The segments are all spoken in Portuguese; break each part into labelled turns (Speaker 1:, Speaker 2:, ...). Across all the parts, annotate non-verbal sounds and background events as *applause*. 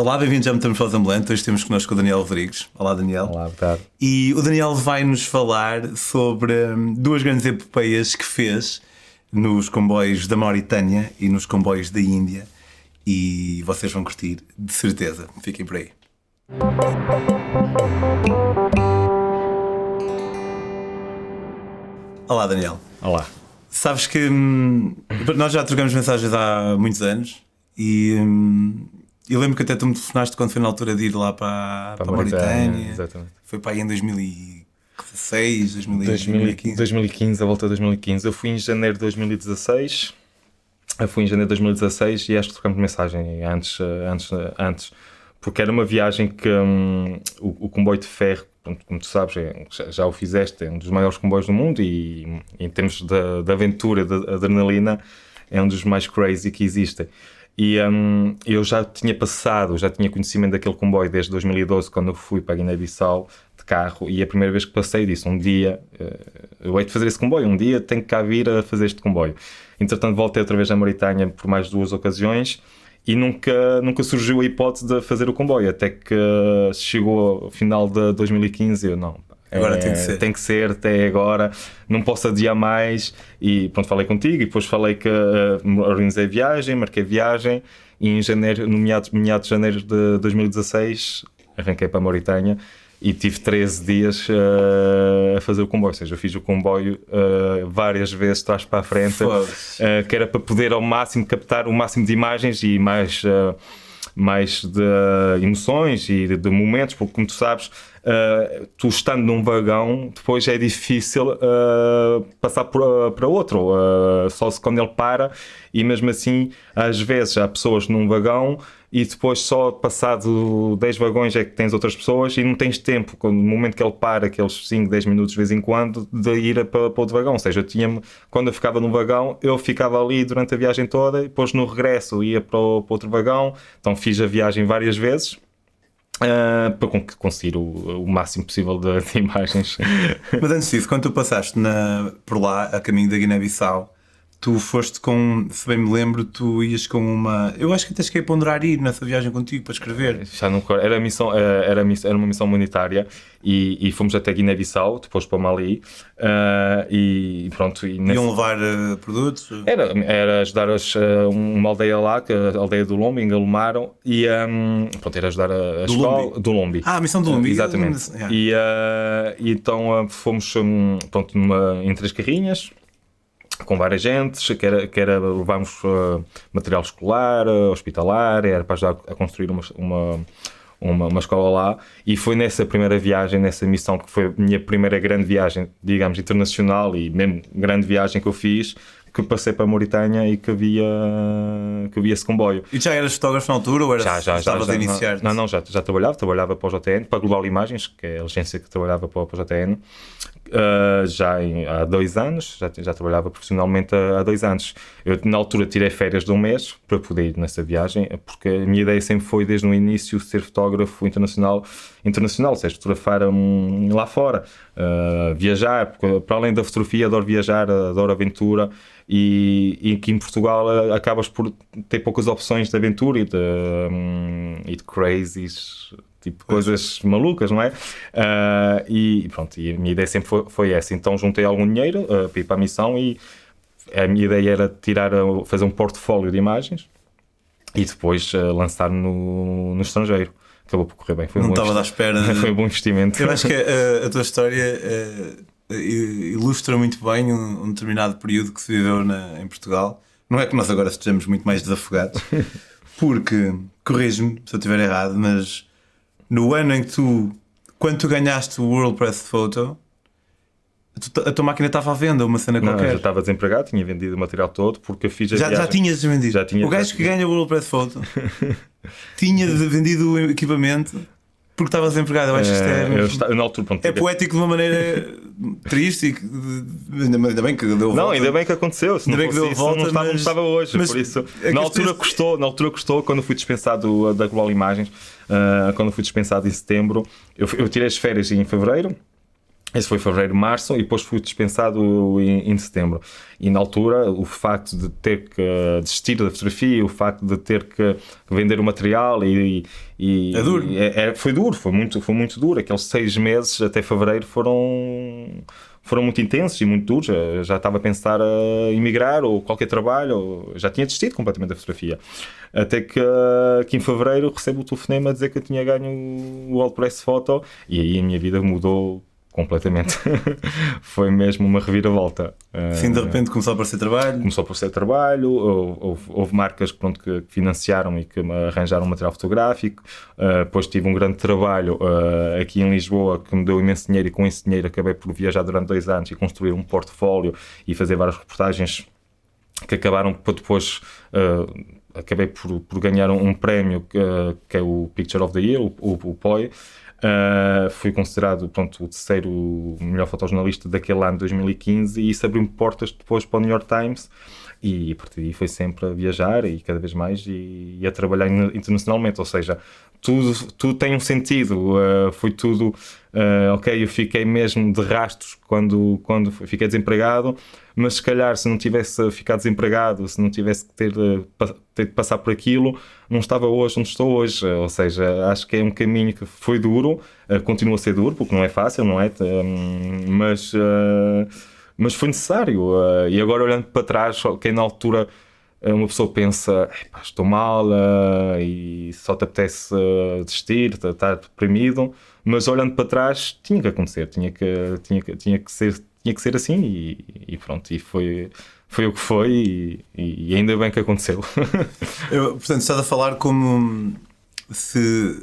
Speaker 1: Olá, bem-vindos a Metamorfose Ambulante. Hoje temos connosco o Daniel Rodrigues. Olá, Daniel.
Speaker 2: Olá, boa tarde.
Speaker 1: E o Daniel vai nos falar sobre hum, duas grandes epopeias que fez nos comboios da Mauritânia e nos comboios da Índia. E vocês vão curtir, de certeza. Fiquem por aí. Olá, Daniel.
Speaker 2: Olá.
Speaker 1: Sabes que hum, nós já trocamos mensagens há muitos anos e hum, eu lembro que até tu me telefonaste quando foi na altura de ir lá para, para,
Speaker 2: Para
Speaker 1: a Mauritânia.
Speaker 2: Exatamente.
Speaker 1: Foi para aí em 2016, 2015.
Speaker 2: 2015. 2015, a volta de 2015. Eu fui em janeiro de 2016. Eu fui em janeiro de 2016 e acho que trocamos mensagem antes, eh, antes, eh, antes porque era uma viagem que hum, o, o comboio de ferro, como tu sabes, é- já, já o fizeste, é um dos maiores comboios do mundo e em termos de, de aventura, de adrenalina, é um dos mais crazy que existem. E hum, eu já tinha passado, já tinha conhecimento daquele comboio desde 2012, quando eu fui para Guiné-Bissau de carro, e a primeira vez que passei disse, um dia eh, eu hei de fazer esse comboio, um dia tenho que cá vir a fazer este comboio. Entretanto voltei outra vez à Mauritânia por mais duas ocasiões, e nunca, nunca surgiu a hipótese de fazer o comboio, até que eh, chegou ao final de 2015 eu não.
Speaker 1: Agora
Speaker 2: é,
Speaker 1: tem que ser.
Speaker 2: Tem que ser até agora, não posso adiar mais. E pronto, falei contigo e depois falei que eh, organizei viagem, marquei viagem e em janeiro, no meados, meados de janeiro de 2016, arranquei para a Mauritânia e tive 13 dias eh, a fazer o comboio. Ou seja, eu fiz o comboio eh, várias vezes, trás para a frente, eh, que era para poder ao máximo captar o máximo de imagens e mais. mais de emoções e de momentos, porque como tu sabes, eh, tu estando num vagão, depois é difícil eh, passar por- para outro, eh, só se quando ele para, e mesmo assim, às vezes há pessoas num vagão e depois só passado 10 vagões é que tens outras pessoas e não tens tempo, no momento que ele para, aqueles 5, 10 minutos de vez em quando, de ir para, para outro vagão. Ou seja, eu tinha quando eu ficava num vagão, eu ficava ali durante a viagem toda e depois no regresso ia para, o- para outro vagão. Então fiz a viagem várias vezes. Ah, para con- conseguir o, o máximo possível de, de imagens.
Speaker 1: Mas antes disso, quando tu passaste na, por lá, a caminho da Guiné-Bissau, tu foste com, se bem me lembro, tu ias com uma. Eu acho que até cheguei a ponderar ir nessa viagem contigo para escrever.
Speaker 2: Já não, recordo. era, missão, eh, era, era uma missão humanitária e, e fomos até Guiné-Bissau, depois para Mali. ah, e pronto. E nesse-
Speaker 1: Iam levar eh, produtos.
Speaker 2: Era, era ajudar as, eh, uma aldeia lá, que a aldeia do Lombi, em Galumaram, e um, pronto, era ajudar a, a
Speaker 1: Do
Speaker 2: escola
Speaker 1: Lombi?
Speaker 2: do Lombi.
Speaker 1: Ah, a missão do Lombi.
Speaker 2: Exatamente.
Speaker 1: Yeah.
Speaker 2: E, eh, e então fomos um, pronto, numa, em três carrinhas, com várias gentes, que era, que era levarmos eh, material escolar, eh, hospitalar, era para ajudar a construir uma, uma, uma, uma escola lá. E foi nessa primeira viagem, nessa missão, que foi a minha primeira grande viagem, digamos, internacional e mesmo grande viagem que eu fiz, que passei para a Mauritânia e que havia, que havia esse comboio.
Speaker 1: E já eras fotógrafo na altura ou eras,
Speaker 2: Já, já, já.
Speaker 1: estavas
Speaker 2: já
Speaker 1: a iniciar?
Speaker 2: Não, não, já, já trabalhava. Trabalhava para o JTN, para a Global Imagens, que é a agência que trabalhava para, para o JTN, uh, já em- há dois anos. Já, já trabalhava profissionalmente há, há dois anos. Eu, na altura, tirei férias de um mês para poder ir nessa viagem, porque a minha ideia sempre foi, desde o início, ser fotógrafo internacional, internacional ou seja, fotografar hum, lá fora, uh, viajar, porque para além da fotografia, adoro viajar, adoro aventura. E, e que em Portugal uh, acabas por ter poucas opções de aventura e de, hum, e de crazies, tipo coisas malucas, não é? Ah, e pronto, e a minha ideia sempre foi, foi essa. Então juntei algum dinheiro ah, para ir para a missão e a minha ideia era tirar, ah, fazer um portfólio de imagens e depois ah, lançar no, no estrangeiro. Acabou por correr bem. Foi um
Speaker 1: Não
Speaker 2: bom
Speaker 1: estava à espera. *laughs* de-
Speaker 2: Foi um bom investimento.
Speaker 1: Eu acho que eh, a tua história ilustra muito bem um, um determinado período que se viveu na- em Portugal. Não é que nós agora estejamos muito mais desafogados, *laughs* porque, corrige-me se eu estiver errado, mas no ano em que tu, quando tu ganhaste o World Press Photo, a tua máquina estava à venda, uma cena
Speaker 2: Não,
Speaker 1: qualquer.
Speaker 2: já estava desempregado, tinha vendido o material todo porque eu fiz a
Speaker 1: Já, já
Speaker 2: viagem.
Speaker 1: tinhas vendido.
Speaker 2: Já tinha-
Speaker 1: o gajo
Speaker 2: já
Speaker 1: que ganha o World Press Photo *laughs* tinha vendido o equipamento porque estava desempregado. Eu acho que isto
Speaker 2: Eh,
Speaker 1: é.
Speaker 2: eu esta- na altura, pronto,
Speaker 1: É poético de uma maneira triste e ainda bem que deu
Speaker 2: Não,
Speaker 1: volta.
Speaker 2: ainda bem que aconteceu. Se
Speaker 1: Ainda
Speaker 2: não
Speaker 1: bem que deu
Speaker 2: isso,
Speaker 1: volta,
Speaker 2: não estava
Speaker 1: mas-
Speaker 2: estava hoje.
Speaker 1: mas
Speaker 2: por isso,
Speaker 1: é
Speaker 2: na altura
Speaker 1: é-
Speaker 2: custou, na altura custou quando fui dispensado da Global Imagens, ah, quando fui dispensado em setembro, eu, eu tirei as férias em fevereiro. Esse foi fevereiro, março, e depois fui dispensado em, em, setembro. E na altura, o facto de ter que desistir da fotografia, o facto de ter que vender o material e. e
Speaker 1: é duro.
Speaker 2: E, é, é, foi duro, foi muito, foi muito duro. Aqueles seis meses até fevereiro foram foram muito intensos e muito duros. Eu já estava a pensar a emigrar ou qualquer trabalho, já tinha desistido completamente da fotografia. Até que, que em fevereiro recebo o telefonema a dizer que eu tinha ganho o All Press Photo e aí a minha vida mudou completamente. *laughs* foi mesmo uma reviravolta.
Speaker 1: Sim, de repente começou a aparecer trabalho.
Speaker 2: Começou a aparecer trabalho, houve, houve marcas pronto, que financiaram e que arranjaram material fotográfico. Uh, depois tive um grande trabalho uh, aqui em Lisboa que me deu imenso dinheiro e com esse dinheiro acabei por viajar durante dois anos e construir um portfólio e fazer várias reportagens que acabaram por depois. Uh, acabei por, por ganhar um, um prémio que, que, é o Picture of the Year, o, o, o POI, Uh, fui considerado pronto, o terceiro melhor fotojornalista daquele ano, 2015, e isso abriu-me portas depois para o New York Times. E a partir daí foi sempre a viajar e cada vez mais e, e a trabalhar internacionalmente. Ou seja, tudo, tudo tem um sentido. Uh, foi tudo, uh, ok, eu fiquei mesmo de rastros quando, quando fiquei desempregado, mas se calhar se não tivesse ficado desempregado, se não tivesse que ter, ter de passar por aquilo, não estava hoje onde estou hoje. Ou seja, acho que é um caminho que foi duro, uh, continua a ser duro, porque não é fácil, não é? Um, mas, uh, mas foi necessário. E agora, olhando para trás, quem na altura uma pessoa pensa, estou mal e só te apetece desistir, estar deprimido, mas olhando para trás, tinha que acontecer, tinha que, tinha que, tinha que, ser, tinha que ser assim e, e pronto, e foi foi o que foi e, e ainda bem que aconteceu. *laughs*
Speaker 1: Eu, portanto, estás a falar como se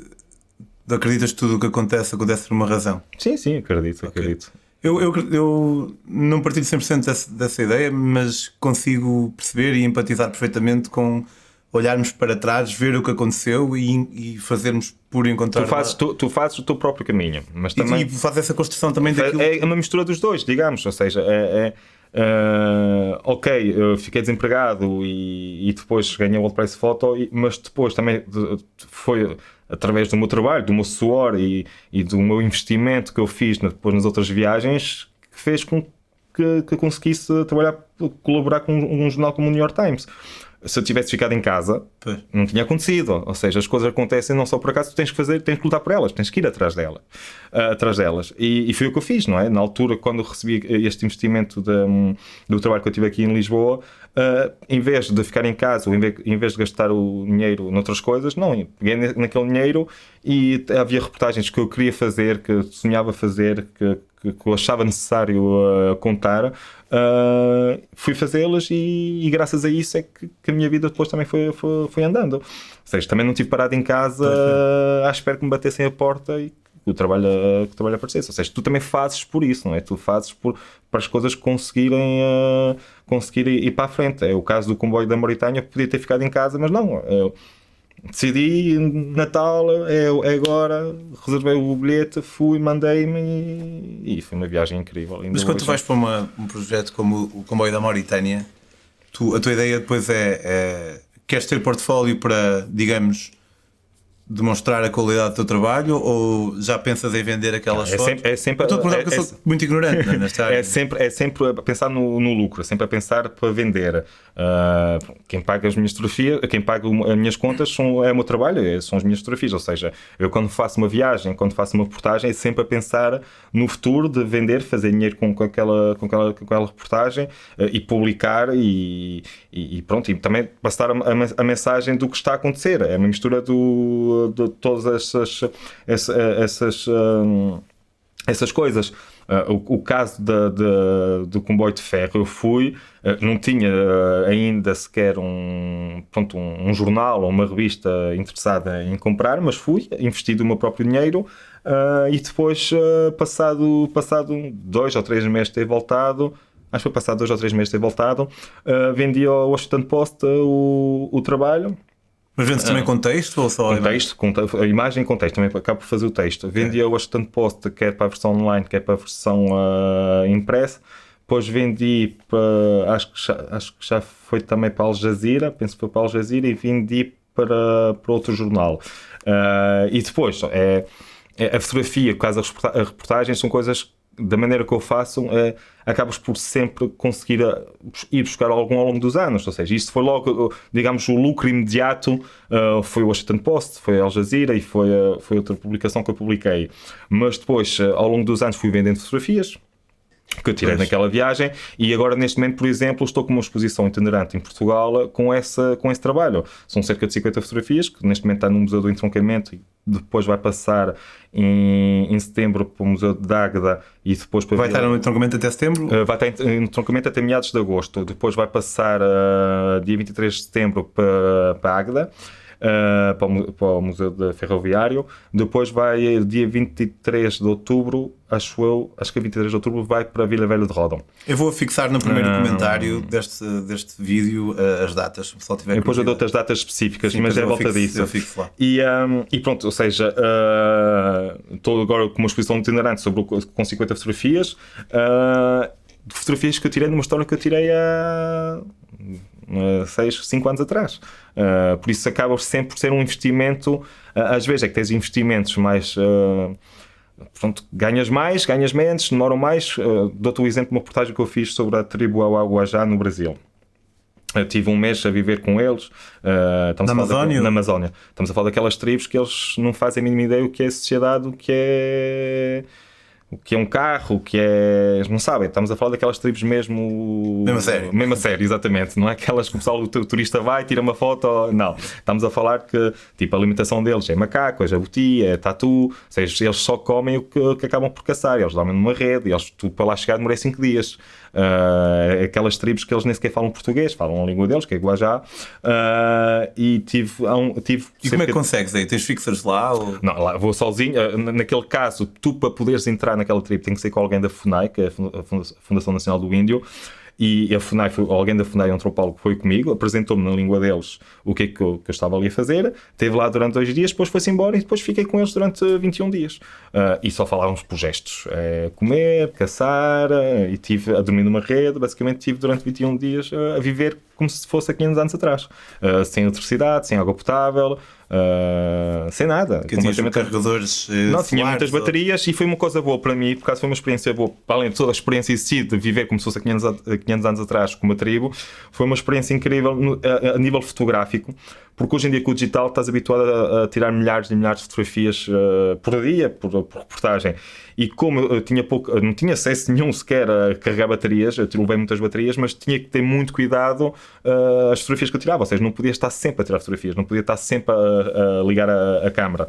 Speaker 1: acreditas que tudo o que acontece acontece por uma razão.
Speaker 2: Sim, sim, acredito, okay. acredito.
Speaker 1: Eu, eu, eu não partilho 100% dessa, dessa ideia, mas consigo perceber e empatizar perfeitamente com olharmos para trás, ver o que aconteceu e, e fazermos por encontrar.
Speaker 2: Tu fazes, tu, tu, fazes o teu próprio caminho, mas também.
Speaker 1: E, e fazes essa construção também daquilo.
Speaker 2: É, é uma mistura dos dois, digamos, ou seja, é, é Uh, ok, eu fiquei desempregado e, e depois ganhei o WordPress Photo, mas depois também foi através do meu trabalho, do meu suor e, e do meu investimento que eu fiz depois nas outras viagens que fez com que, que conseguisse trabalhar, colaborar com um jornal como o New York Times se eu tivesse ficado em casa, pois. não tinha acontecido. Ou seja, as coisas acontecem não só por acaso, tu tens que fazer, tens que lutar por elas, tens que ir atrás delas. Uh, atrás delas. E, e, foi o que eu fiz, não é? Na altura, quando recebi este investimento de, um, do trabalho que eu tive aqui em Lisboa, uh, em vez de ficar em casa, ou em vez, de gastar o dinheiro noutras coisas, não, peguei naquele dinheiro e havia reportagens que eu queria fazer, que sonhava fazer, que, que, que eu achava necessário uh, contar Uh, fui fazê-las e, e, graças a isso é que, que, a minha vida depois também foi, foi, foi andando. Ou seja, também não estive parado em casa à espera que me batessem a porta e o trabalho, que o trabalho aparecesse. Ou seja, tu também fazes por isso, não é? Tu fazes por, para as coisas conseguirem uh, conseguir ir, para a frente. É o caso do comboio da Mauritânia, podia ter ficado em casa, mas não. Eu, decidi, Natal, é, é, agora, reservei o bilhete, fui, mandei-me e, e, foi uma viagem incrível.
Speaker 1: Mas quando tu vais para uma, um projeto como o Comboio da Mauritânia, tu, a tua ideia depois é, é queres ter portfólio para, digamos, demonstrar a qualidade do teu trabalho ou já pensas em vender aquelas
Speaker 2: é
Speaker 1: fotos?
Speaker 2: Sempre, é sempre,
Speaker 1: estou a é, porque eu sou é, muito ignorante é? nesta área.
Speaker 2: É sempre, é sempre a pensar no, no lucro, é sempre a pensar para vender. Uh, quem paga as minhas fotografias, quem paga as minhas contas são, é o meu trabalho, é, são as minhas fotografias. Ou seja, eu quando faço uma viagem, quando faço uma reportagem, é sempre a pensar no futuro de vender, fazer dinheiro com, com, aquela, com, aquela, com aquela reportagem uh, e publicar e, e, e, pronto, e também passar a, a, a, mensagem do que está a acontecer. É uma mistura do, de todas essas, essas, essas, um, essas coisas. Uh, o, o, caso de, de, do comboio de ferro, eu fui, uh, não tinha uh, ainda sequer um, pronto, um, um, jornal ou uma revista interessada em comprar, mas fui, investi do meu próprio dinheiro e depois, passado, passado dois ou três meses de ter voltado, acho que foi passado dois ou três meses de ter voltado, vendi ao Washington Post o, o trabalho
Speaker 1: mas vende-se também com texto ou só
Speaker 2: com texto? Com a imagem com texto, também acabo por fazer o texto. Vendia é. o Washington Post, quer para a versão online, quer para a versão uh, impressa. Depois vendi para, acho que, já, acho que já foi também para Al Jazeera, penso que foi para Al Jazeera, e vendi para, para outro jornal. Uh, e depois, é, é, a fotografia, caso a reportagem, são coisas da maneira que eu faço, é, acabas por sempre conseguir a, ir buscar algum ao longo dos anos. Ou seja, isto foi logo, digamos, o lucro imediato uh, foi o Washington Post, foi a Al Jazeera e foi, uh, foi outra publicação que eu publiquei. Mas depois, uh, ao longo dos anos, fui vendendo fotografias que eu tirei pois. naquela viagem e agora neste momento, por exemplo, estou com uma exposição itinerante em Portugal com, essa, com esse trabalho. São cerca de 50 fotografias que neste momento está no Museu do Entroncamento e depois vai passar em, em setembro para o Museu de Águeda e depois
Speaker 1: para Vai estar no entroncamento até setembro?
Speaker 2: Uh, vai estar em entroncamento até meados de agosto. Depois vai passar uh, dia 23 de setembro para, para Águeda uh, para, o, para, o, Museu da Ferroviário. Depois vai, dia 23 de outubro, acho eu, acho que é 23 de outubro, vai para Vila Velha de Rodão.
Speaker 1: Eu vou fixar no primeiro uh, comentário deste, deste vídeo uh, as datas, se o pessoal tiver
Speaker 2: Depois eu dou-te as datas específicas, Sim, mas é a volta fixo, disso.
Speaker 1: Eu fixo lá.
Speaker 2: E, um, e pronto, ou seja, estou agora com uma exposição itinerante sobre, com 50 fotografias. fotografias que eu tirei numa história que eu tirei há 6, 5 anos atrás. Uh, por isso acaba sempre por ser um investimento. Uh, às vezes é que tens investimentos mais. Uh, pronto, ganhas mais, ganhas menos, demoram mais. Uh, Dou-te o exemplo de uma reportagem que eu fiz sobre a tribo Aguajá no Brasil. Eu tive um mês a viver com eles.
Speaker 1: Uh, na Amazónia?
Speaker 2: na Amazónia. Estamos a falar daquelas tribos que eles não fazem a mínima ideia o que é sociedade, o que é o que é um carro, o que é. Não sabem, estamos a falar daquelas tribos mesmo.
Speaker 1: Mesmo a sério.
Speaker 2: Mesmo a sério, exatamente. Não é aquelas que o pessoal, o turista vai, tira uma foto. Não. Estamos a falar que, tipo, a alimentação deles é macaco, é jabuti, é tatu. Ou seja, eles só comem o que, que acabam por caçar. Eles dormem numa rede, eles, tu para lá chegar demorei 5 dias. Uh, aquelas tribos que eles nem sequer falam português, falam a língua deles, que é Guajá. Uh, e tive, um, tive.
Speaker 1: E como é que consegues aí? Tens fixers lá? Ou...
Speaker 2: Não, lá vou sozinho. Uh, naquele caso, tu para poderes entrar naquela tribo tem que ser com alguém da FUNAI, que é a Fundação Nacional do Índio e a FUNAI, alguém da FUNAI, um antropólogo, foi comigo, apresentou-me na língua deles o que é que eu, que eu, estava ali a fazer, esteve lá durante dois dias, depois foi-se embora e depois fiquei com eles durante 21 dias. Uh, e só falávamos por gestos. É, comer, caçar, uh, e tive a dormir numa rede, basicamente tive durante 21 dias uh, a viver como se fosse há 500 anos atrás. sem eletricidade, sem água potável, Uh, sem nada.
Speaker 1: Que completamente... carregadores. Uh,
Speaker 2: não, tinha muitas ou... baterias e foi uma coisa boa para mim, por causa foi uma experiência boa. Para além de toda a experiência em si, de viver como se fosse há 500, 500 anos atrás com uma tribo, foi uma experiência incrível no, a, a, nível fotográfico, porque hoje em dia com o digital estás habituado a, a tirar milhares e milhares de fotografias uh, por dia, por, por, reportagem. E como eu tinha pouco, não tinha acesso nenhum sequer a carregar baterias, eu levei muitas baterias, mas tinha que ter muito cuidado uh, as fotografias que eu tirava, ou seja, não podia estar sempre a tirar fotografias, não podia estar sempre a a, ligar a, a câmera.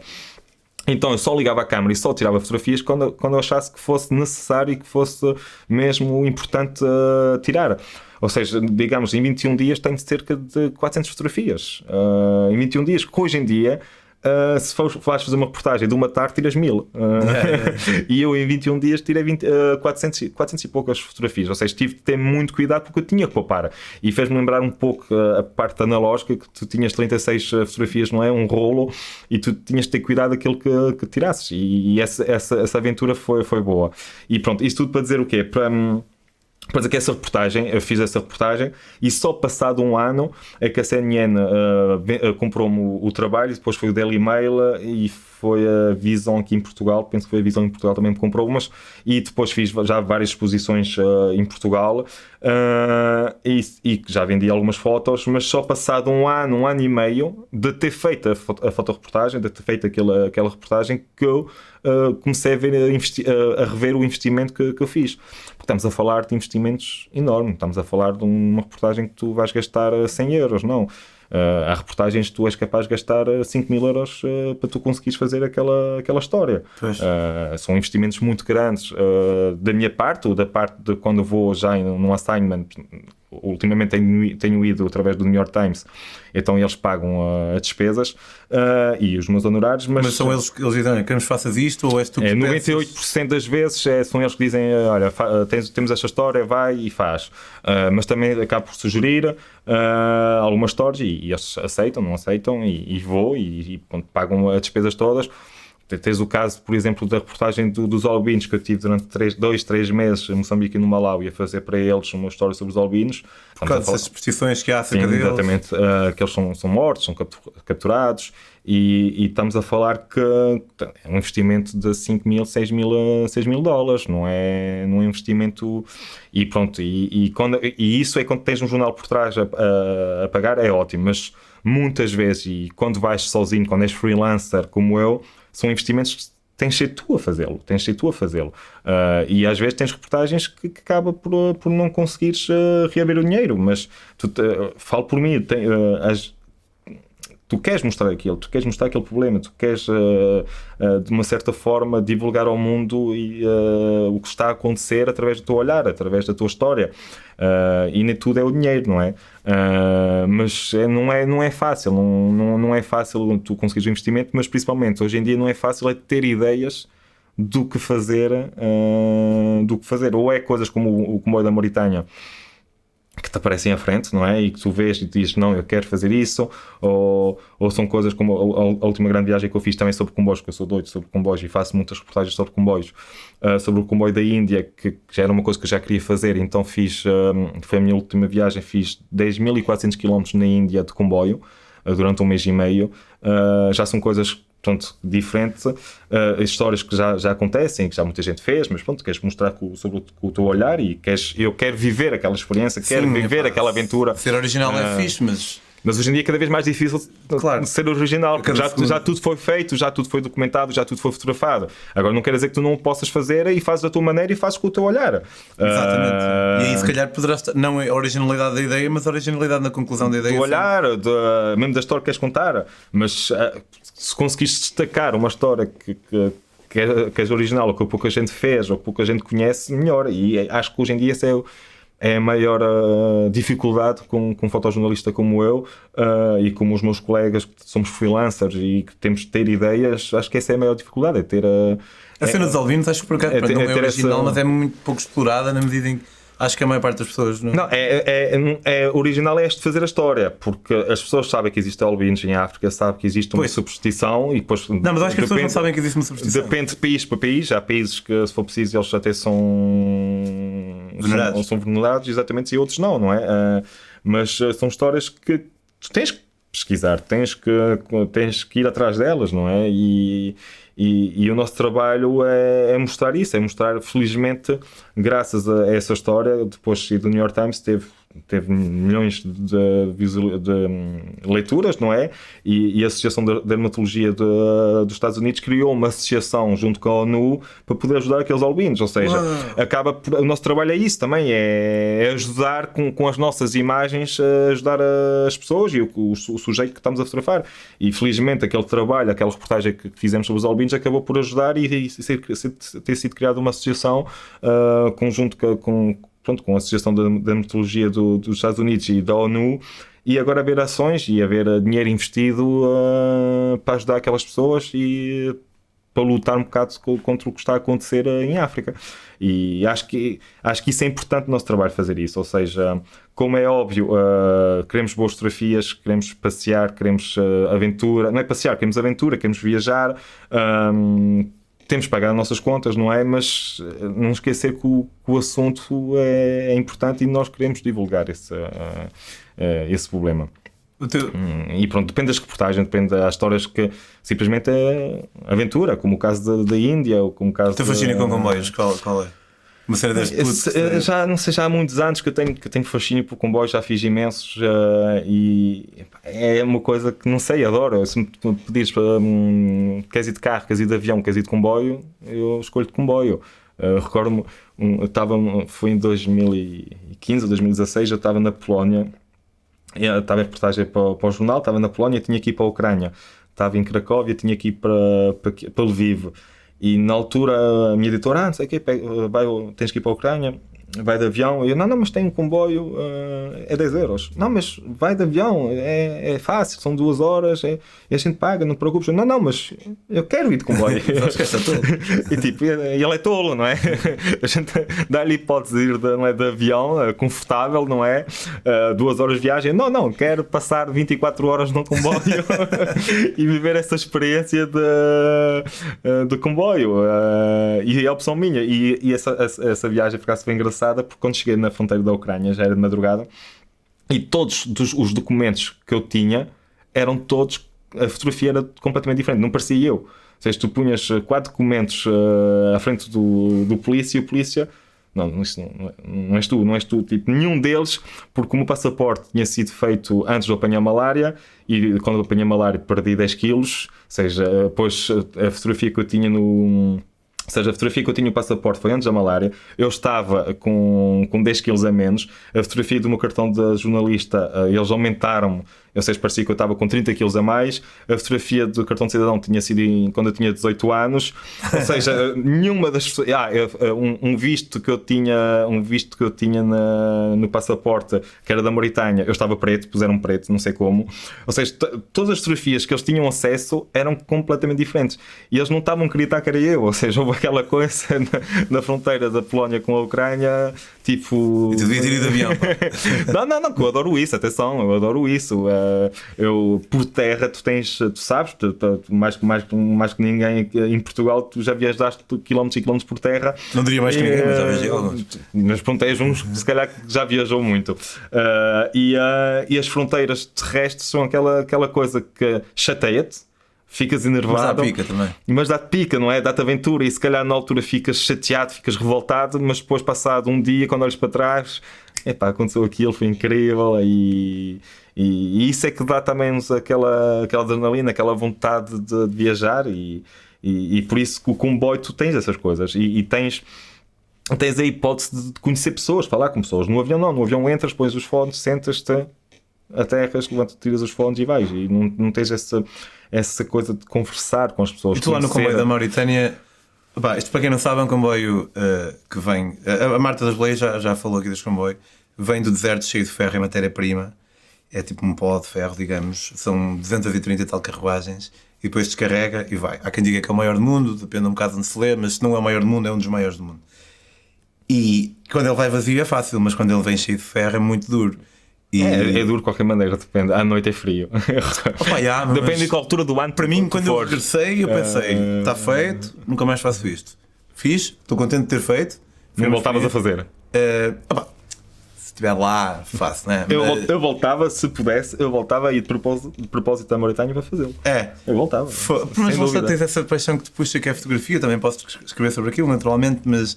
Speaker 2: Então eu só ligava a câmera e só tirava fotografias quando, quando eu achasse que fosse necessário e que fosse mesmo importante uh, tirar. Ou seja, digamos, em 21 dias tenho cerca de 400 fotografias. Uh, em 21 dias, que hoje em dia Uh, se fores, fores fazer uma reportagem de uma tarde, tiras mil. Uh, *laughs* e eu, em 21 dias, tirei 20, uh, 400, 400 e poucas fotografias. Ou seja, tive de ter muito cuidado porque eu tinha que poupar. E fez-me lembrar um pouco a parte analógica, que tu tinhas 36 uh, fotografias, não é? Um rolo, e tu tinhas de ter cuidado daquilo que, que tirasses. E, e essa, essa, essa aventura foi, foi boa. E pronto, isto tudo para dizer o quê? Para. Um, Pois é que essa reportagem, eu fiz essa reportagem e só passado um ano é que a CNN uh, uh, comprou-me o, o, trabalho, depois foi o Daily Mail uh, e foi a Visão aqui em Portugal, penso que foi a Visão em Portugal também me comprou umas, e depois fiz já várias exposições uh, em Portugal uh, e, e, já vendi algumas fotos, mas só passado um ano, um ano e meio de ter feito a, foto, a fotoreportagem, de ter feito aquela, aquela reportagem que eu uh, comecei a, ver, a, a, rever o investimento que, que eu fiz. Porque estamos a falar de investimentos enormes, estamos a falar de uma reportagem que tu vais gastar 100 euros, não. Uh, há reportagens que tu és capaz de gastar 5 mil euros uh, para tu conseguires fazer aquela, aquela história. Uh, são investimentos muito grandes. da minha parte, ou da parte de quando vou já num assignment, ultimamente tenho, tenho ido através do New York Times, então eles pagam uh, as despesas uh, e os meus honorários. Mas,
Speaker 1: mas são eles que eles dizem, queremos faças isto ou és tu que
Speaker 2: é, 98% pensas? das vezes é, são eles que dizem, olha, tens, temos esta história, vai e faz. Uh, mas também acabo por sugerir algumas histórias e, e, eles aceitam, não aceitam e, e vou e, e pronto, pagam as despesas todas. Tens o caso, por exemplo, da reportagem do, dos albinos que eu tive durante três, dois, três meses em Moçambique e no Malawi a fazer para eles uma história sobre os albinos.
Speaker 1: Por causa dessas superstições que há acerca
Speaker 2: Sim, deles. Exatamente, uh, que eles são, são mortos, são capturados E, e, estamos a falar que é um investimento de 5 mil, 6 mil, 6 mil dólares, não é, não é um investimento. E pronto, e, e, quando, e isso é quando tens um jornal por trás a, a, a, pagar, é ótimo, mas muitas vezes, e quando vais sozinho, quando és freelancer como eu, são investimentos que tens de ser tu a fazê-lo, tens de ser tu a fazê-lo. Uh, e às vezes tens reportagens que, que acaba por, por não conseguires uh, reaver o dinheiro, mas tu, uh, falo por mim, tem, as, tu queres mostrar aquilo, tu queres mostrar aquele problema, tu queres, uh, uh, de uma certa forma, divulgar ao mundo e, uh, o que está a acontecer através do teu olhar, através da tua história. e nem tudo é o dinheiro, não é? mas é, não, é, não é fácil, não, não, não é fácil tu conseguires o investimento, mas principalmente hoje em dia não é fácil é ter ideias do que fazer, do que fazer. Ou é coisas como o, o comboio da Mauritânia que te aparecem à frente, não é? E que tu vês e dizes, não, eu quero fazer isso, ou, ou são coisas como a, a, última grande viagem que eu fiz também sobre comboios, que eu sou doido sobre comboios e faço muitas reportagens sobre comboios, uh, sobre o comboio da Índia, que, já era uma coisa que eu já queria fazer, então fiz, um, foi a minha última viagem, fiz 10.400 km na Índia de comboio, uh, durante um mês e meio, uh, já são coisas portanto, diferente, uh, histórias que já, já acontecem, que já muita gente fez, mas pronto, queres mostrar com, sobre o, com o teu olhar e queres, eu quero viver aquela experiência, Sim, quero viver aquela aventura.
Speaker 1: Ser original uh, é ah, fixe, mas
Speaker 2: mas hoje em dia é cada vez mais difícil claro. ser original, porque já, já, tudo foi feito, já tudo foi documentado, já tudo foi fotografado. Agora não quer dizer que tu não o possas fazer e fazes da tua maneira e fazes com o teu olhar.
Speaker 1: Exatamente. Uh... E aí se calhar poderá estar, não a originalidade da ideia, mas a originalidade na conclusão da ideia.
Speaker 2: Do olhar, de, mesmo da história que queres contar. Mas uh, se conseguiste destacar uma história que, que que és original, ou que pouca gente fez, ou que pouca gente conhece, melhor. E acho que hoje em dia esse é o, é a maior uh, dificuldade com, com um fotojornalista como eu uh, e como os meus colegas que somos freelancers e que temos de ter ideias, acho que essa é a maior dificuldade, é ter a...
Speaker 1: A cena é, dos albinos acho que por acaso é, não é, é original, essa... mas é muito pouco explorada na medida em que Acho que a maior parte das pessoas
Speaker 2: não. Não, é, é, é, é original é este fazer a história, porque as pessoas sabem que existe albinos em África, sabem que existe uma pois. superstição e depois.
Speaker 1: Não, mas acho que as pessoas não sabem que existe uma superstição.
Speaker 2: Depende de país para país. Há países que, se for preciso, eles até são.
Speaker 1: Venerados.
Speaker 2: São, são venerados, exatamente, e outros não, não é? Uh, mas uh, são histórias que tu tens que pesquisar, tens que, tens que ir atrás delas, não é? E e, e, o nosso trabalho é, é, mostrar isso, é mostrar, felizmente, graças a essa história, depois do New York Times, teve teve milhões de, de, de, hum, leituras, não é? E, e a Associação de Dermatologia de, dos Estados Unidos criou uma associação junto com a ONU para poder ajudar aqueles albinos, ou seja, Uau. acaba por, o nosso trabalho é isso também, é, é, ajudar com, com as nossas imagens a ajudar as pessoas e o, o, o, sujeito que estamos a fotografar. E felizmente aquele trabalho, aquela reportagem que fizemos sobre os albinos acabou por ajudar e, e ter sido criada uma associação uh, conjunto com, com pronto, com a Associação da Dermatologia do, dos Estados Unidos e da ONU, e agora haver ações e haver dinheiro investido uh, para ajudar aquelas pessoas e para lutar um bocado contra o que está a acontecer eh, em África. E acho que, acho que isso é importante no nosso trabalho fazer isso. Ou seja, como é óbvio, uh, queremos boas fotografias, queremos passear, queremos aventura. Não é passear, queremos aventura, queremos viajar. Um, temos que pagar as nossas contas, não é? Mas eh, não esquecer que o, que o assunto é, é, importante e nós queremos divulgar esse, uh, uh, esse problema. Teu... Hum, e pronto, depende das reportagens, depende das histórias que simplesmente é aventura, como o caso da, da Índia, ou como o caso.
Speaker 1: O teu fascínio com comboios, qual, qual é? Uma cena deste
Speaker 2: puto, já não sei, já há muitos anos que eu tenho, que tenho fascínio por comboios, já fiz imensos uh, e é uma coisa que não sei, adoro. Se me pedires para um, queres ir de carro, queres ir de avião, queres ir de comboio, eu escolho de comboio. Uh, Recordo-me, um, estava, foi em 2015 ou 2016, eu estava na Polónia, estava em reportagem para, para o jornal, estava na Polónia, tinha que ir para a Ucrânia, estava em Cracóvia, tinha que ir para, para, para Lviv. E na altura a minha editora, ah, não sei o quê, vai, tens que ir para a Ucrânia, vai de avião. E eu, não, não, mas tem um comboio, uh, é 10 euros. Não, mas vai de avião, é, é fácil, são duas horas, é, e a gente paga, não te preocupes. Não, não, mas eu quero ir de comboio. *laughs* *laughs* e tipo, ele é tolo, não é? *laughs* A gente dá-lhe hipótese de ir de, não é, de avião, uh, confortável, não é? Uh, duas horas de viagem. Não, não, quero passar 24 horas no comboio e viver essa experiência de, de comboio. e é a opção minha. E, e essa, essa, essa viagem ficasse bem engraçada engraçada porque quando cheguei na fronteira da Ucrânia, já era de madrugada, e todos os documentos que eu tinha eram todos a fotografia era completamente diferente, não parecia eu. Ou seja, tu punhas quatro documentos uh, à frente do, do polícia e o polícia não, isso não, não és tu, não és tu, tipo, nenhum deles, porque o meu passaporte tinha sido feito antes de eu apanhar malária e quando eu apanhei malária perdi 10 quilos, ou seja, depois a fotografia que eu tinha no ou seja, a fotografia que eu tinha o passaporte foi antes da malária, eu estava com, com 10 quilos a menos, a fotografia do meu cartão de jornalista, eh, eles aumentaram-me ou seja, parecia que eu estava com 30 quilos a mais. A fotografia do cartão de cidadão tinha sido em, quando eu tinha 18 anos. Ou *laughs* seja, nenhuma das pessoas. Ah, um, um, visto que eu tinha, um visto que eu tinha na, no passaporte, que era da Mauritânia, eu estava preto, puseram preto, não sei como. Ou seja, todas as fotografias que eles tinham acesso eram completamente diferentes. E eles não estavam a acreditar que era eu. Ou seja, houve aquela coisa *laughs* na, na fronteira da Polónia com a Ucrânia, tipo.
Speaker 1: E tu devia ter ido de avião. *laughs*
Speaker 2: não, não, não, que eu adoro isso, atenção, eu adoro isso. Uh, eu, por terra, tu tens, tu sabes, tu, tu, mais, mais, mais que ninguém em Portugal, tu já viajaste quilómetros e quilómetros por terra.
Speaker 1: Não diria mais que ninguém, mas já viajei alguns.
Speaker 2: Mas pronto, és uns que se calhar já viajou muito. Uh, e, uh, e as fronteiras terrestres são aquela, aquela coisa que chateia-te ficas enervado. Mas
Speaker 1: dá pica também.
Speaker 2: Mas dá-te pica, não é? Dá-te aventura e se calhar na altura ficas chateado, ficas revoltado, mas depois, passado um dia, quando olhas para trás, epá, aconteceu aquilo, foi incrível e, e, e, isso é que dá também aquela, aquela adrenalina, aquela vontade de, de viajar e, e, e, por isso que o comboio tu tens essas coisas e, e, tens tens a hipótese de conhecer pessoas, falar com pessoas. No avião não, no avião entras, pões os fones, sentas-te, aterras, levantas, tiras os fones e vais. E não, não tens essa, essa coisa de conversar com as pessoas.
Speaker 1: E tu lá no comboio da Mauritânia, pá, isto para quem não sabe é um comboio uh, que vem. A, a Marta das Leis já, já falou aqui deste comboio, vem do deserto cheio de ferro e matéria-prima é tipo um pó de ferro, digamos, são 230 e tal carruagens, e depois descarrega e vai. Há quem diga que é o maior do mundo, depende um bocado onde se lê, mas se não é o maior do mundo, é um dos maiores do mundo. E quando ele vai vazio é fácil, mas quando ele vem cheio de ferro é muito duro.
Speaker 2: E... É, é, duro de qualquer maneira, depende. À noite é frio. *laughs*
Speaker 1: Opa, yeah,
Speaker 2: depende de qual altura do ano.
Speaker 1: Para mim, quando eu regressei, eu pensei: está uh... feito, nunca mais faço isto. Fiz, estou contente de ter feito.
Speaker 2: Não voltavas a fazer?
Speaker 1: Uh, opa, estiver lá, faço, né?
Speaker 2: Eu, Mas... eu voltava, se pudesse, eu voltava e de propósito, de propósito da Mauritânia para fazê-lo.
Speaker 1: É.
Speaker 2: Eu voltava.
Speaker 1: Mas você tens essa paixão que te puxa que é a fotografia, também posso escrever sobre aquilo, naturalmente, mas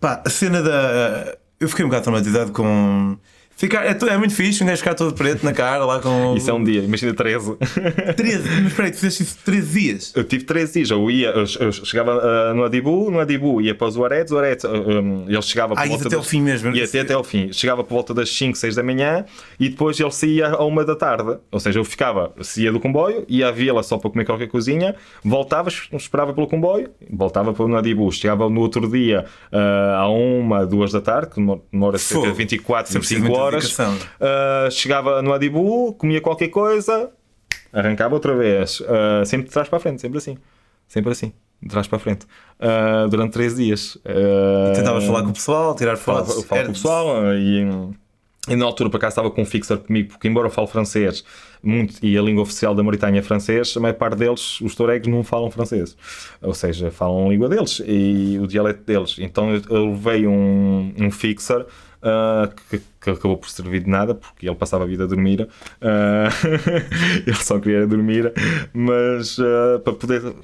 Speaker 1: pá, a cena da. Eu fiquei um bocado traumatizado com Ficar, é, é, muito fixe um gajo ficar todo preto na cara lá com. *laughs*
Speaker 2: Isso é um dia, imagina 13.
Speaker 1: 13, mas peraí, tu fizeste isso 13 dias?
Speaker 2: Eu tive 13 dias, eu ia, eu, eu chegava uh, no Adibu, no Adibu ia para os Uaredes, o Uaredes, uh, um, ele chegava
Speaker 1: por ah, volta. até das, o fim mesmo.
Speaker 2: Ia até, até o fim, chegava por volta das 5, 6 da manhã e depois ele saía a uma da tarde. Ou seja, eu ficava, saía do comboio, ia à vila só para comer qualquer coisinha, voltava, esperava pelo comboio, voltava para o Adibu, chegava no outro dia uh, a uma, duas da tarde, que demora cerca de 24, 25 horas. Uh, chegava no Adibu, comia qualquer coisa, arrancava outra vez. Uh, sempre de trás para a frente, sempre assim. Sempre assim, de trás para a frente. Uh, durante três dias.
Speaker 1: Tentavas falar com o pessoal, tirar fotos.
Speaker 2: Falar, falar com o pessoal e, e na altura para cá estava com um fixer comigo, porque embora eu fale francês muito, e a língua oficial da Mauritânia é francês, a maior parte deles, os touregs, não falam francês. Ou seja, falam a língua deles e o dialeto deles. Então eu, eu levei um, um fixer uh, que, que, acabou por servir de nada, porque ele passava a vida a dormir. Uh, *laughs* ele só queria dormir, mas uh, para poder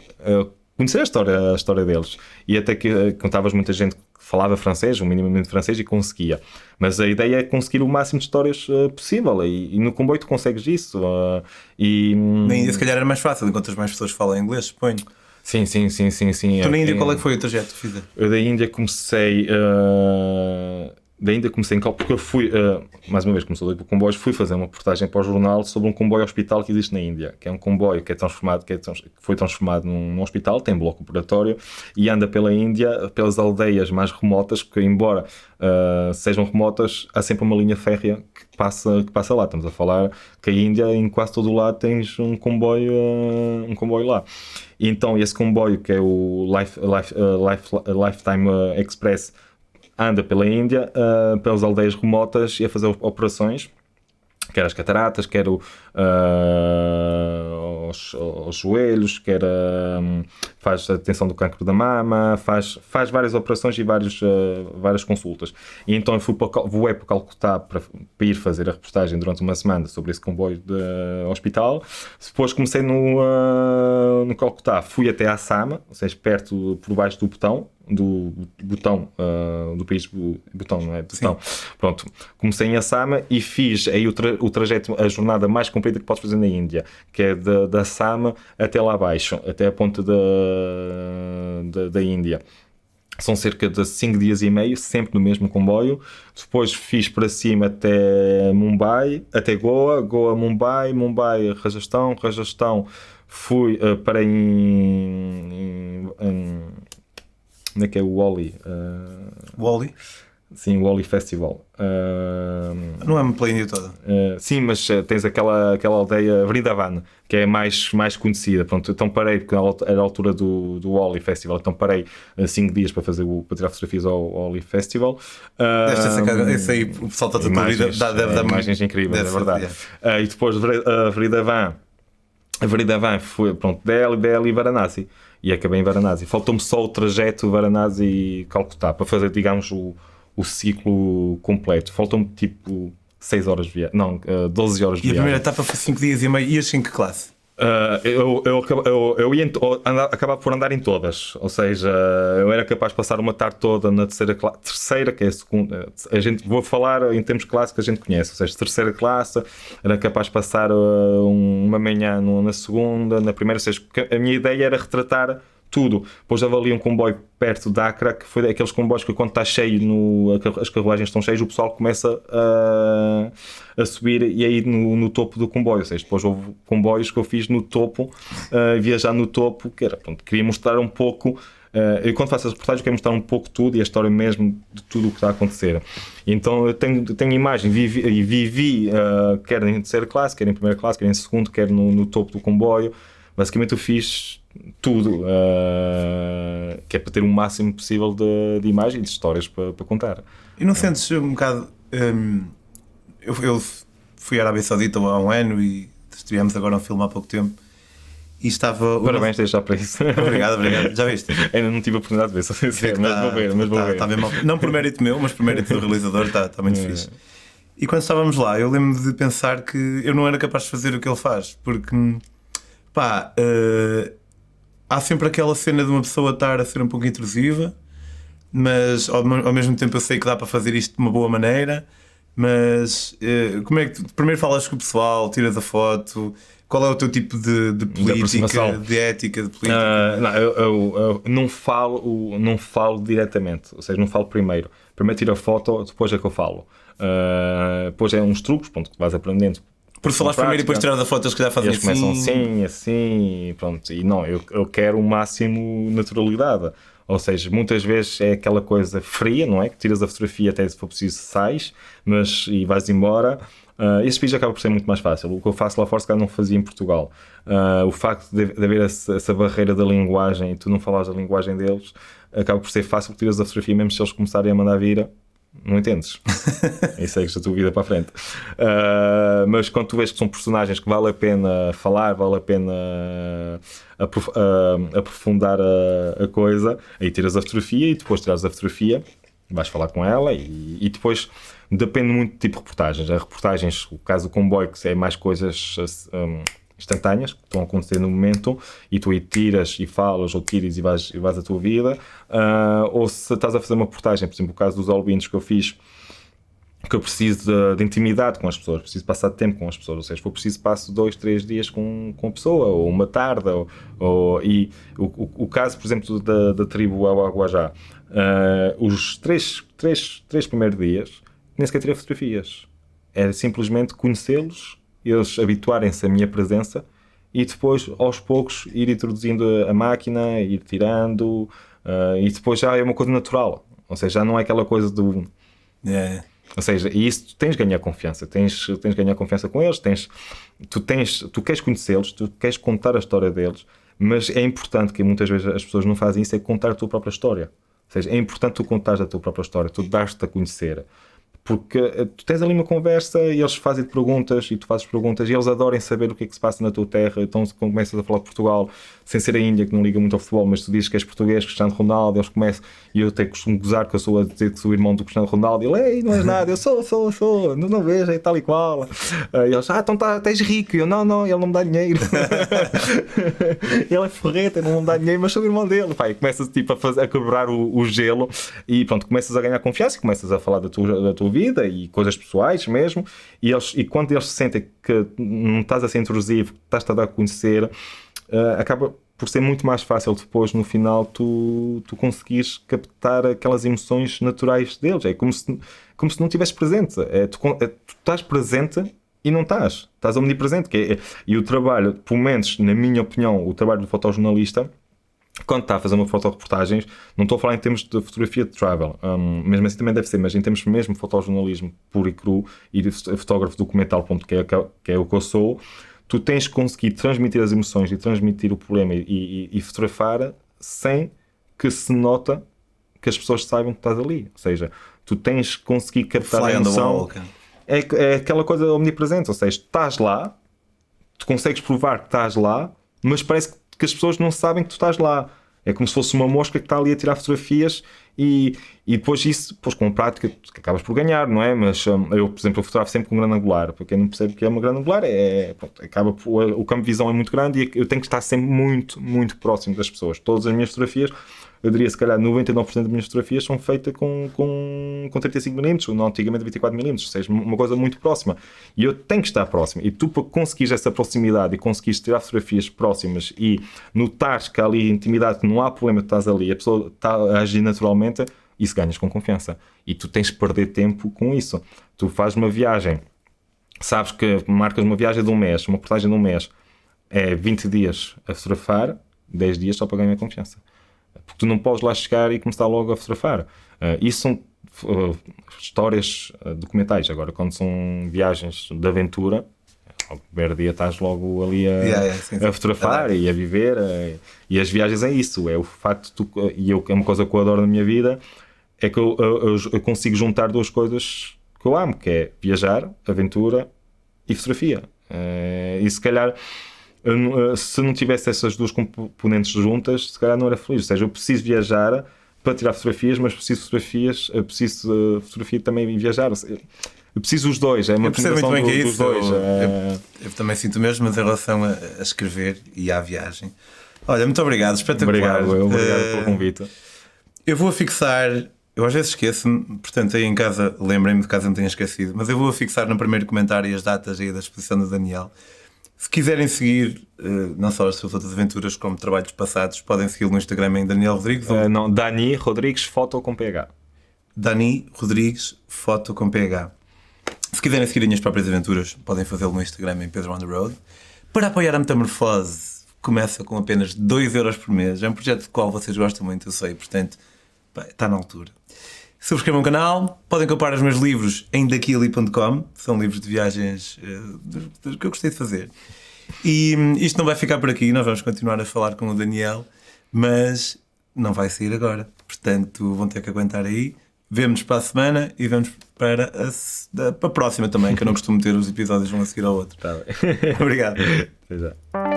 Speaker 2: conhecer a história, a história deles. E até que contavas muita gente que falava francês, um minimamente francês, e conseguia. Mas a ideia é conseguir o máximo de histórias uh, possível. E, e, no comboio tu consegues isso. Uh, e,
Speaker 1: na Índia, se calhar, era mais fácil, enquanto as mais pessoas falam inglês, suponho.
Speaker 2: Sim, sim, sim, sim, sim.
Speaker 1: Tu na Índia, qual é que foi o trajeto que fizeste?
Speaker 2: Eu da Índia comecei. Uh, ainda comecei em porque eu fui, uh, mais uma vez, começou por comboios, fui fazer uma reportagem para o jornal sobre um comboio hospital que existe na Índia, que é um comboio que é transformado, que, é trans, que foi transformado num, num, hospital, tem bloco operatório e anda pela Índia, pelas aldeias mais remotas, que embora uh, sejam remotas, há sempre uma linha férrea que passa, que passa lá. Estamos a falar que a Índia, em quase todo o lado, tens um comboio, uh, um comboio lá. E então, esse comboio, que é o Life, Life, Life, Lifetime Express, anda pela Índia, uh, pelas aldeias remotas e a fazer operações, quer as cataratas, quer o, uh, aos, aos joelhos, quer um, faz a detenção do cancro da mama, faz, faz várias operações e vários, uh, várias consultas. E então eu fui para, voei para Calcutá para, para, ir fazer a reportagem durante uma semana sobre esse comboio de uh, hospital. Depois comecei no, no Calcutá, fui até à Sama, ou seja, perto, por baixo do botão, do botão uh, do país botão não é? Botão. Pronto. Comecei em Assama e fiz aí o, tra o, trajeto a jornada mais comprida que podes fazer na Índia que é da, da Assama até lá abaixo até a ponta da, da, da Índia. São cerca de 5 dias e meio, sempre no mesmo comboio. Depois fiz para cima até Mumbai, até Goa, Goa, Mumbai, Mumbai, Rajastão, Rajastão, fui uh, para em, em, em Onde é que é o Wally?
Speaker 1: Uh... Wally?
Speaker 2: Sim, o Wally Festival. Uh...
Speaker 1: Não é pela Índia toda?
Speaker 2: Uh, sim, mas tens aquela, aquela aldeia Vrindavan, que é mais, mais conhecida. Pronto, então parei, porque era a altura do, do Wally Festival, então parei 5 dias para, fazer o, para tirar fotografias ao, ao Wally Festival.
Speaker 1: Uh, esse aí, o pessoal está a vida, dá, deve dar
Speaker 2: imagens incríveis, é verdade. e depois Vrindavan, Vrindavan foi, pronto, Delhi, Delhi e Varanasi e acabei em Varanasi. Faltou-me só o trajeto Varanasi-Calcutá para fazer, digamos, o, o ciclo completo. Faltou-me tipo 6 horas de viagem, não, uh, 12 horas de
Speaker 1: viagem. E
Speaker 2: a
Speaker 1: primeira etapa foi 5 dias e meio. Ias em que classe?
Speaker 2: Uh, eu, eu, eu, eu ia andar, acabava por andar em todas, ou seja, eu era capaz de passar uma tarde toda na terceira classe, terceira, que é a segunda, a gente, vou falar em termos clássicos que a gente conhece, ou seja, terceira classe, era capaz de passar uh, uma manhã na segunda, na primeira, ou seja, a minha ideia era retratar tudo. Depois havia um comboio perto de Acre, que foi aqueles comboios que quando está cheio, no, as carruagens estão cheias, o pessoal começa a, a subir e aí no, no, topo do comboio. Ou seja, depois houve comboios que eu fiz no topo, uh, viajar no topo, que era, pronto, queria mostrar um pouco. Uh, eu quando faço as reportagens quero mostrar um pouco tudo e a história mesmo de tudo o que está a acontecer. Então eu tenho, tenho imagem, vivi, vivi uh, quer em terceira classe, quer em primeira classe, quer em segundo, quer no, no topo do comboio. Basicamente eu fiz tudo, uh, que é para ter o máximo possível de, de imagens e de histórias para, para contar.
Speaker 1: E não sentes um bocado. Um, eu, eu, fui à Arábia Saudita há um ano e estivemos agora um filme há pouco tempo. E estava.
Speaker 2: Parabéns, uma... já para isso.
Speaker 1: Obrigado, obrigado. Já viste?
Speaker 2: Ainda não tive a oportunidade de ver, só sei mas tá, vou ver, mas vou tá, ver. Tá
Speaker 1: mal. Não por mérito meu, mas por mérito do realizador, está tá muito é. fixe. E quando estávamos lá, eu lembro de pensar que eu não era capaz de fazer o que ele faz, porque pá, uh, há sempre aquela cena de uma pessoa estar a ser um pouco intrusiva, mas ao, ao, mesmo tempo eu sei que dá para fazer isto de uma boa maneira. Mas uh, como é que tu primeiro falas com o pessoal, tiras a foto? Qual é o teu tipo de, de política, de ética, de política?
Speaker 2: Uh, não, eu, eu, eu, não falo, não falo diretamente, ou seja, não falo primeiro. Primeiro tiro a foto, depois é que eu falo. Uh, depois é uns truques, pronto, que vais aprendendo
Speaker 1: por falares primeiro e depois tirar da foto, eles calhar fazem
Speaker 2: eles assim. começam assim, assim, e pronto. E não, eu, eu quero o máximo naturalidade. Ou seja, muitas vezes é aquela coisa fria, não é? Que tiras a fotografia até se for preciso sais, mas e vais embora. Uh, esse vídeo acaba por ser muito mais fácil. O que eu faço lá fora, se calhar não fazia em Portugal. Uh, o facto de, de haver essa, essa, barreira da linguagem e tu não falares a linguagem deles, acaba por ser fácil, tiras a fotografia, mesmo se eles começarem a mandar vir, não entendes. *laughs* e segues a tua vida para a frente. Uh, mas quando tu vês que são personagens que vale a pena falar, vale a pena aprof uh, aprofundar a, a, coisa, aí tiras a fotografia e depois tiras a fotografia, vais falar com ela e, e depois depende muito do tipo de reportagens. Há reportagens, o caso do comboio, que é mais coisas. Um, instantâneas que estão a acontecer no momento e tu aí tiras e falas ou tiras e vais, e vais a tua vida, uh, ou se estás a fazer uma portagem, por exemplo, o caso dos albinos que eu fiz, que eu preciso de, de, intimidade com as pessoas, preciso passar tempo com as pessoas, ou seja, se for preciso passo dois, três dias com, com a pessoa, ou uma tarde, ou, ou e o, o, o, caso, por exemplo, da, da tribo Aguajá, uh, os três, três, três primeiros dias nem sequer tirei fotografias, era simplesmente conhecê-los eles habituarem-se à minha presença e depois, aos poucos, ir introduzindo a máquina, ir tirando, uh, e depois já é uma coisa natural. Ou seja, já não é aquela coisa do.
Speaker 1: Yeah.
Speaker 2: Ou seja, e isso tu tens de ganhar confiança, tens, tens de ganhar confiança com eles, tens, tu, tens, tu queres conhecê-los, tu queres contar a história deles, mas é importante que muitas vezes as pessoas não fazem isso, é contar a tua própria história. Ou seja, é importante tu contares a tua própria história, tu dar-te a conhecer porque eh, tu tens ali uma conversa e eles fazem perguntas e tu fazes perguntas e eles adoram saber o que é que se passa na tua terra. Então, quando começas a falar de Portugal, sem ser a Índia, que não liga muito ao futebol, mas tu dizes que és português, Cristiano Ronaldo, eles começam e eu até costumo gozar que eu sou a dizer que sou irmão do Cristiano Ronaldo. E ele, ei, não és nada, eu sou, sou, sou, não, não vejo, é tal e qual. E eles, ah, então tá, tens rico. E eu, não, não, ele não me dá dinheiro. *laughs* ele é ferreta, não me dá dinheiro, mas sou o irmão dele. E começas tipo, a, fazer, a quebrar o, o, gelo e pronto, começas a ganhar confiança e começas a falar da tua, da tua vida e coisas pessoais mesmo. E, eles, e quando eles sentem que não estás a ser intrusivo, estás-te a dar a conhecer, uh, acaba por ser muito mais fácil depois no final tu, tu conseguires captar aquelas emoções naturais deles. É como se, como se não estivesse presente. É, tu, é, tu estás presente e não estás. Estás omnipresente. Que é, e o trabalho, pelo menos na minha opinião, o trabalho do fotojornalista quando está a fazer uma fotoreportagens, não estou a falar em termos de fotografia de travel, um, mesmo assim também deve ser, mas em termos mesmo de fotojornalismo puro e cru e de fotógrafo documental, ponto, que, é, que é o que eu sou, tu tens que conseguir transmitir as emoções e transmitir o problema e, e, e fotografar sem que se nota que as pessoas saibam que estás ali. Ou seja, tu tens que conseguir captar Fly a emoção. É, é aquela coisa omnipresente, ou seja, estás lá, tu consegues provar que estás lá, mas parece que que as pessoas não sabem que tu estás lá. É como se fosse uma mosca que está ali a tirar fotografias e, e depois isso, depois com a prática, que acabas por ganhar, não é? Mas um, eu, por exemplo, eu fotografo sempre com um grande angular. Para quem não percebe o que é uma grande angular, é, pronto, acaba por, o campo de visão é muito grande e eu tenho que estar sempre muito, muito próximo das pessoas. Todas as minhas fotografias eu diria se calhar 99% das minhas fotografias são feitas com, com, com 35mm, ou não antigamente 24mm, ou seja, uma coisa muito próxima. E eu tenho que estar próximo. E tu, para conseguires essa proximidade e conseguires tirar fotografias próximas e notares que há ali intimidade, que não há problema, que estás ali, a pessoa está a agir naturalmente, isso ganhas com confiança. E tu tens que perder tempo com isso. Tu fazes uma viagem, sabes que marcas uma viagem de um mês, uma portagem de um mês, é 20 dias a fotografar, 10 dias só para ganhar confiança porque tu não podes lá chegar e começar logo a fotografar. Uh, isso são uh, histórias uh, documentais. Agora, quando são viagens de aventura, ao primeiro dia estás logo ali a, yeah, yeah, sim, sim. a fotografar é e a viver. e as viagens é isso. É o facto de tu, e eu, é uma coisa que eu adoro na minha vida, é que eu, eu, eu consigo juntar duas coisas que eu amo, que é viajar, aventura e fotografia. e se calhar se não tivesse essas duas componentes juntas, se calhar não era feliz. Ou seja, eu preciso viajar para tirar fotografias, mas preciso fotografias, eu preciso fotografia também viajar. Eu preciso os dois, é uma
Speaker 1: eu percebo muito bem do, que é isso. Dois, eu, é... eu, eu, também sinto mesmo, mas em relação a, a, escrever e à viagem. Olha, muito obrigado, espetacular.
Speaker 2: Obrigado, eu, obrigado uh, pelo convite.
Speaker 1: Eu vou fixar, eu às vezes esqueço-me, portanto aí em casa lembrem-me de caso não tenha esquecido, mas eu vou fixar no primeiro comentário as datas aí da exposição do Daniel. Se quiserem seguir uh, não só as suas outras aventuras, como trabalhos passados, podem segui-lo no Instagram em Daniel Rodrigues.
Speaker 2: Uh, não, Dani Rodrigues, foto com PH.
Speaker 1: Dani Rodrigues, foto com PH. Se quiserem seguir as minhas próprias aventuras, podem fazê-lo no Instagram em Pedro on the Road. Para apoiar a Metamorfose, começa com apenas 2€ euros por mês. É um projeto do qual vocês gostam muito, eu sei, portanto, está na altura. Subscrevam o canal, podem comprar os meus livros em daquili.com, são livros de viagens uh, que eu gostei de fazer. E um, isto não vai ficar por aqui, nós vamos continuar a falar com o Daniel, mas não vai sair agora. Portanto, vão ter que aguentar aí. Vemo-nos para a semana e vamos para a, para a próxima também, que eu não costumo ter os episódios um a seguir ao outro.
Speaker 2: Tá bem.
Speaker 1: Obrigado. *laughs*
Speaker 2: Até já.